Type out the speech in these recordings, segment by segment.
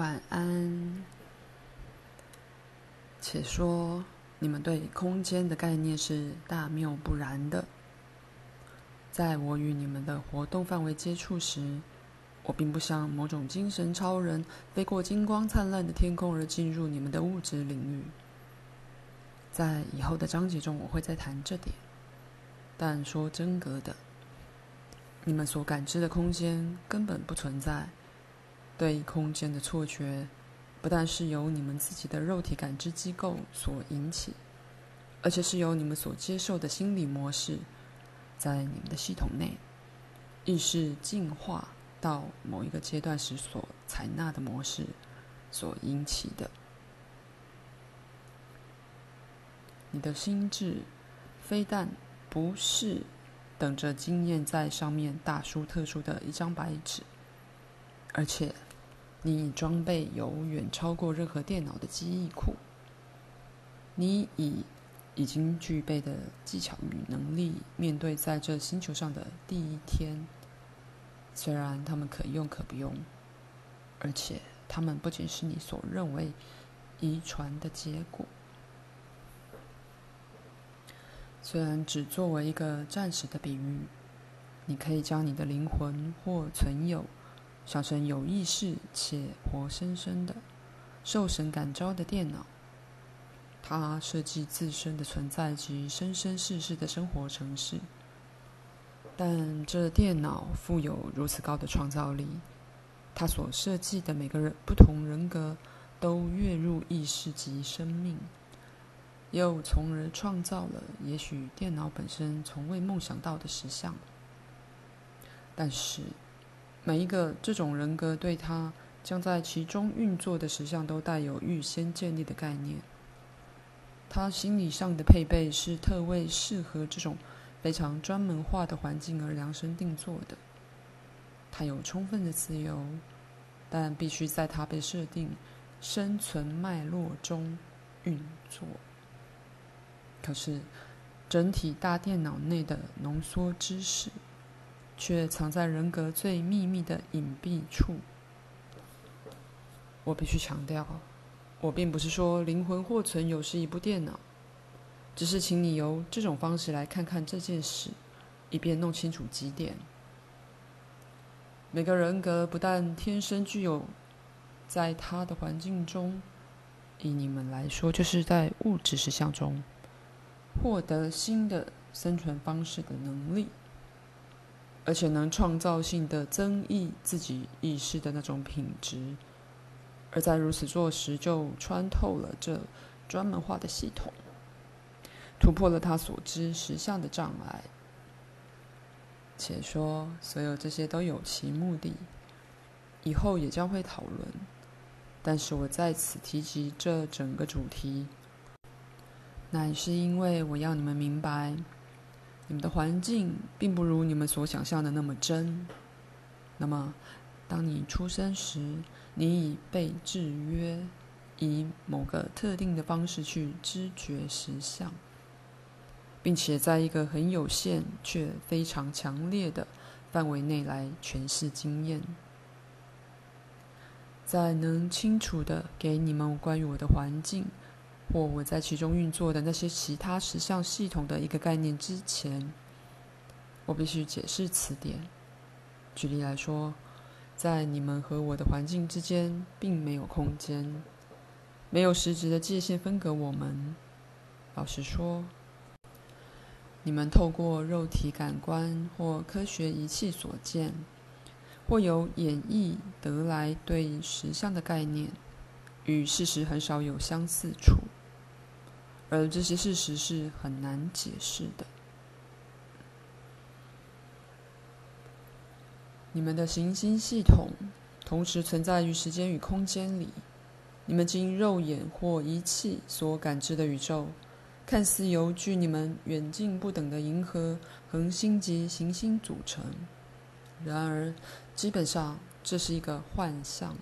晚安。且说你们对空间的概念是大谬不然的。在我与你们的活动范围接触时，我并不像某种精神超人，飞过金光灿烂的天空而进入你们的物质领域。在以后的章节中，我会再谈这点。但说真格的，你们所感知的空间根本不存在。对空间的错觉，不但是由你们自己的肉体感知机构所引起，而且是由你们所接受的心理模式，在你们的系统内，意识进化到某一个阶段时所采纳的模式所引起的。你的心智非但不是等着经验在上面大书特书的一张白纸，而且。你装备有远超过任何电脑的记忆库。你以已经具备的技巧与能力，面对在这星球上的第一天。虽然他们可用可不用，而且他们不仅是你所认为遗传的结果。虽然只作为一个暂时的比喻，你可以将你的灵魂或存有。想成有意识且活生生的、受神感召的电脑，它设计自身的存在及生生世世的生活程式。但这电脑富有如此高的创造力，它所设计的每个人不同人格都跃入意识及生命，又从而创造了也许电脑本身从未梦想到的实相。但是。每一个这种人格对他将在其中运作的实相都带有预先建立的概念。他心理上的配备是特为适合这种非常专门化的环境而量身定做的。他有充分的自由，但必须在他被设定生存脉络中运作。可是，整体大电脑内的浓缩知识。却藏在人格最秘密的隐蔽处。我必须强调，我并不是说灵魂或存有是一部电脑，只是请你由这种方式来看看这件事，以便弄清楚几点。每个人格不但天生具有在他的环境中，以你们来说，就是在物质实相中获得新的生存方式的能力。而且能创造性的增益自己意识的那种品质，而在如此做时，就穿透了这专门化的系统，突破了他所知实相的障碍。且说，所有这些都有其目的，以后也将会讨论。但是我在此提及这整个主题，乃是因为我要你们明白。你们的环境并不如你们所想象的那么真。那么，当你出生时，你已被制约，以某个特定的方式去知觉实相，并且在一个很有限却非常强烈的范围内来诠释经验。在能清楚的给你们关于我的环境。或我在其中运作的那些其他实相系统的一个概念之前，我必须解释此点。举例来说，在你们和我的环境之间，并没有空间，没有实质的界限分隔我们。老实说，你们透过肉体感官或科学仪器所见，或由演绎得来对实相的概念，与事实很少有相似处。而这些事实是很难解释的。你们的行星系统同时存在于时间与空间里。你们经肉眼或仪器所感知的宇宙，看似由距你们远近不等的银河、恒星及行星组成。然而，基本上这是一个幻象。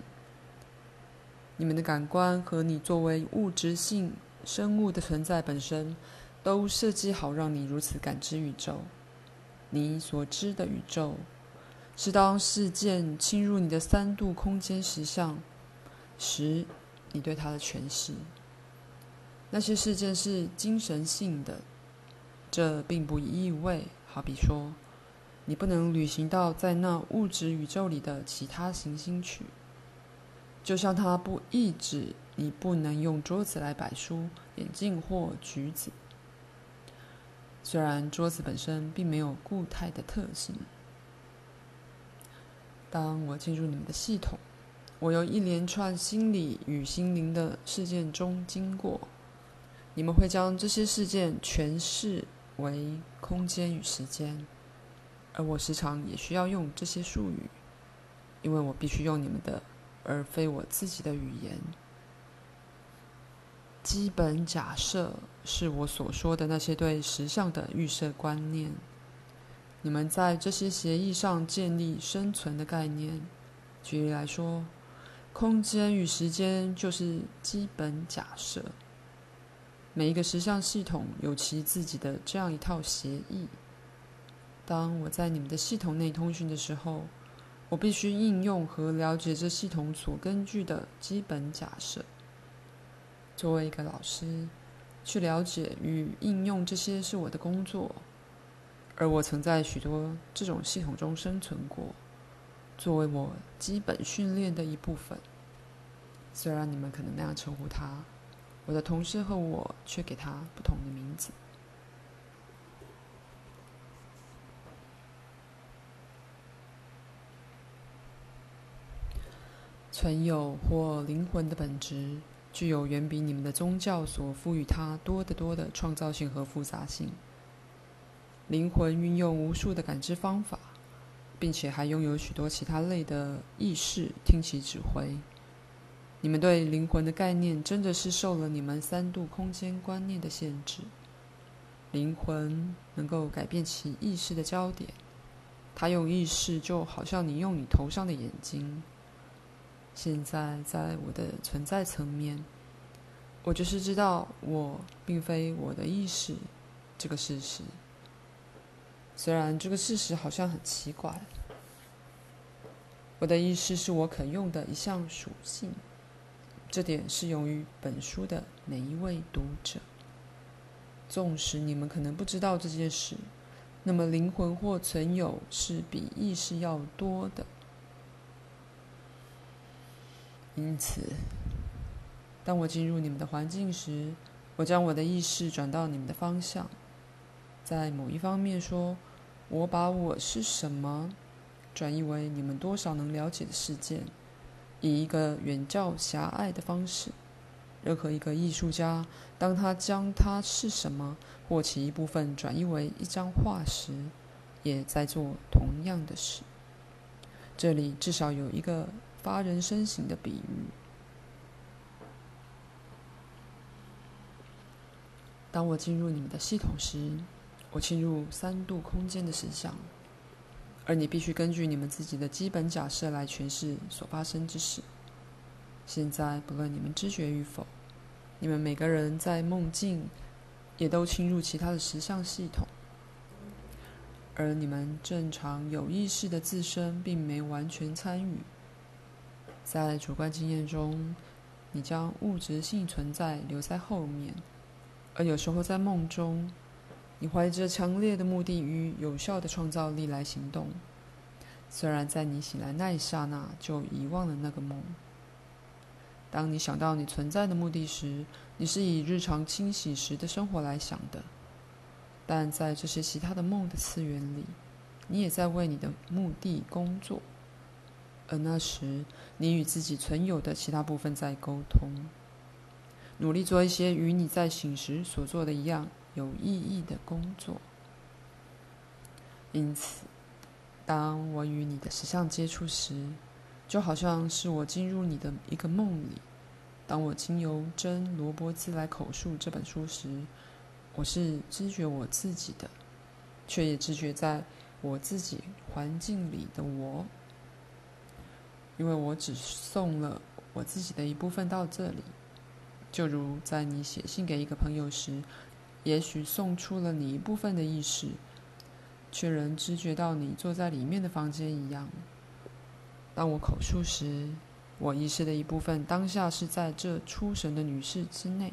你们的感官和你作为物质性。生物的存在本身，都设计好让你如此感知宇宙。你所知的宇宙，是当事件侵入你的三度空间实相，时，你对它的诠释。那些事件是精神性的，这并不意味，好比说，你不能旅行到在那物质宇宙里的其他行星去，就像它不意指你不能用桌子来摆书、眼镜或橘子。虽然桌子本身并没有固态的特性。当我进入你们的系统，我由一连串心理与心灵的事件中经过。你们会将这些事件诠释为空间与时间，而我时常也需要用这些术语，因为我必须用你们的，而非我自己的语言。基本假设是我所说的那些对实相的预设观念。你们在这些协议上建立生存的概念。举例来说，空间与时间就是基本假设。每一个实相系统有其自己的这样一套协议。当我在你们的系统内通讯的时候，我必须应用和了解这系统所根据的基本假设。作为一个老师，去了解与应用这些是我的工作。而我曾在许多这种系统中生存过，作为我基本训练的一部分。虽然你们可能那样称呼它，我的同事和我却给它不同的名字。存有或灵魂的本质，具有远比你们的宗教所赋予它多得多的创造性和复杂性。灵魂运用无数的感知方法，并且还拥有许多其他类的意识听其指挥。你们对灵魂的概念真的是受了你们三度空间观念的限制。灵魂能够改变其意识的焦点，它用意识就好像你用你头上的眼睛。现在在我的存在层面，我就是知道我并非我的意识这个事实。虽然这个事实好像很奇怪，我的意识是我可用的一项属性，这点适用于本书的每一位读者。纵使你们可能不知道这件事，那么灵魂或存有是比意识要多的。因此，当我进入你们的环境时，我将我的意识转到你们的方向，在某一方面说。我把我是什么转译为你们多少能了解的事件，以一个远较狭隘的方式。任何一个艺术家，当他将他是什么或其一部分转译为一张画时，也在做同样的事。这里至少有一个发人深省的比喻。当我进入你们的系统时，我进入三度空间的实相，而你必须根据你们自己的基本假设来诠释所发生之事。现在，不论你们知觉与否，你们每个人在梦境也都侵入其他的实相系统，而你们正常有意识的自身并没完全参与。在主观经验中，你将物质性存在留在后面，而有时候在梦中。你怀着强烈的目的与有效的创造力来行动，虽然在你醒来那一刹那就遗忘了那个梦。当你想到你存在的目的时，你是以日常清洗时的生活来想的，但在这些其他的梦的次元里，你也在为你的目的工作，而那时你与自己存有的其他部分在沟通，努力做一些与你在醒时所做的一样。有意义的工作。因此，当我与你的实相接触时，就好像是我进入你的一个梦里。当我经由真·罗伯兹来口述这本书时，我是知觉我自己的，却也知觉在我自己环境里的我，因为我只送了我自己的一部分到这里，就如在你写信给一个朋友时。也许送出了你一部分的意识，却仍知觉到你坐在里面的房间一样。当我口述时，我意识的一部分当下是在这出神的女士之内，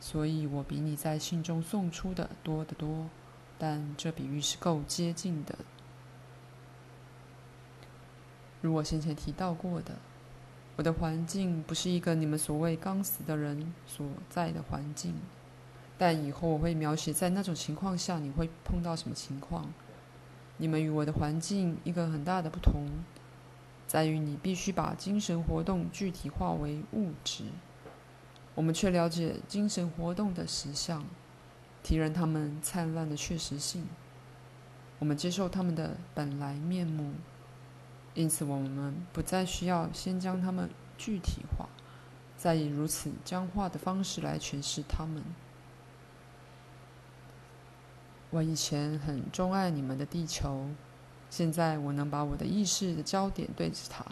所以我比你在信中送出的多得多。但这比喻是够接近的。如我先前提到过的，我的环境不是一个你们所谓刚死的人所在的环境，但以后我会描写在那种情况下你会碰到什么情况。你们与我的环境一个很大的不同。在于你必须把精神活动具体化为物质，我们却了解精神活动的实相，体认它们灿烂的确实性。我们接受它们的本来面目，因此我们不再需要先将它们具体化，再以如此僵化的方式来诠释它们。我以前很钟爱你们的地球。现在我能把我的意识的焦点对着它，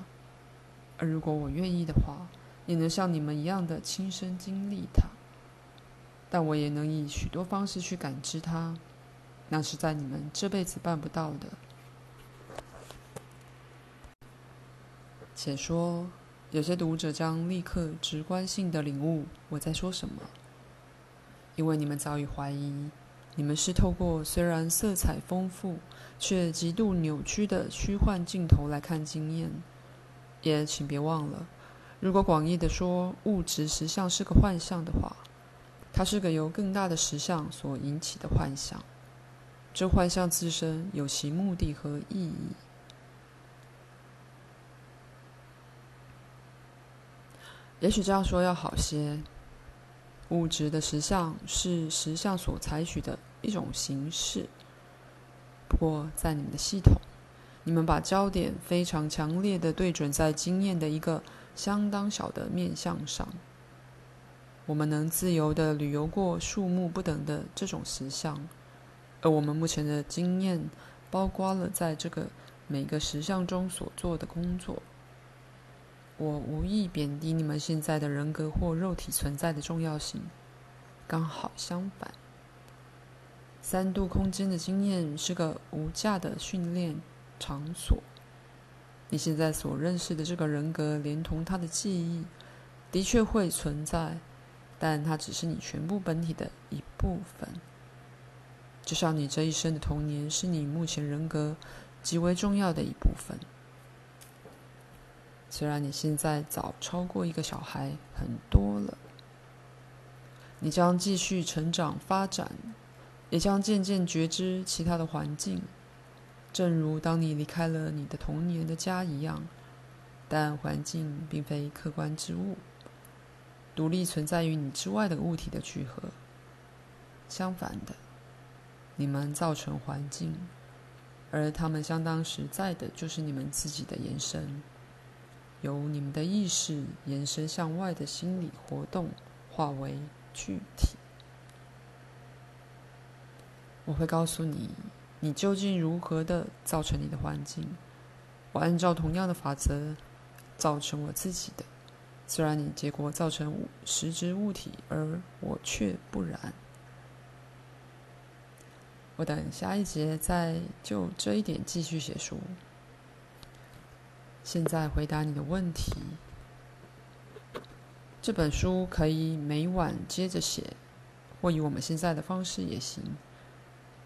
而如果我愿意的话，也能像你们一样的亲身经历它。但我也能以许多方式去感知它，那是在你们这辈子办不到的。且说，有些读者将立刻直观性的领悟我在说什么，因为你们早已怀疑。你们是透过虽然色彩丰富却极度扭曲的虚幻镜头来看经验，也请别忘了，如果广义的说物质实相是个幻象的话，它是个由更大的实相所引起的幻象。这幻象自身有其目的和意义。也许这样说要好些。物质的实相是实相所采取的一种形式。不过，在你们的系统，你们把焦点非常强烈地对准在经验的一个相当小的面向上。我们能自由地旅游过数目不等的这种实相，而我们目前的经验包括了在这个每个实相中所做的工作。我无意贬低你们现在的人格或肉体存在的重要性，刚好相反。三度空间的经验是个无价的训练场所。你现在所认识的这个人格，连同他的记忆，的确会存在，但它只是你全部本体的一部分。就像你这一生的童年是你目前人格极为重要的一部分。虽然你现在早超过一个小孩很多了，你将继续成长发展，也将渐渐觉知其他的环境，正如当你离开了你的童年的家一样。但环境并非客观之物，独立存在于你之外的物体的聚合。相反的，你们造成环境，而他们相当实在的就是你们自己的延伸。由你们的意识延伸向外的心理活动化为具体。我会告诉你，你究竟如何的造成你的环境。我按照同样的法则造成我自己的，虽然你结果造成实质物体，而我却不然。我等下一节再就这一点继续写书。现在回答你的问题。这本书可以每晚接着写，或以我们现在的方式也行。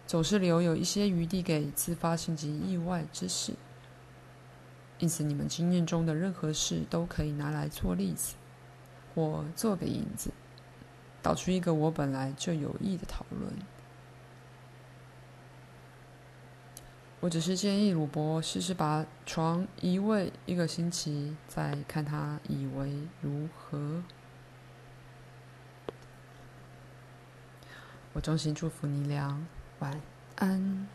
总是留有一些余地给自发性及意外之事。因此，你们经验中的任何事都可以拿来做例子，或做个引子，导出一个我本来就有意的讨论。我只是建议鲁伯试试把床移位一个星期，再看他以为如何。我衷心祝福你俩，晚安。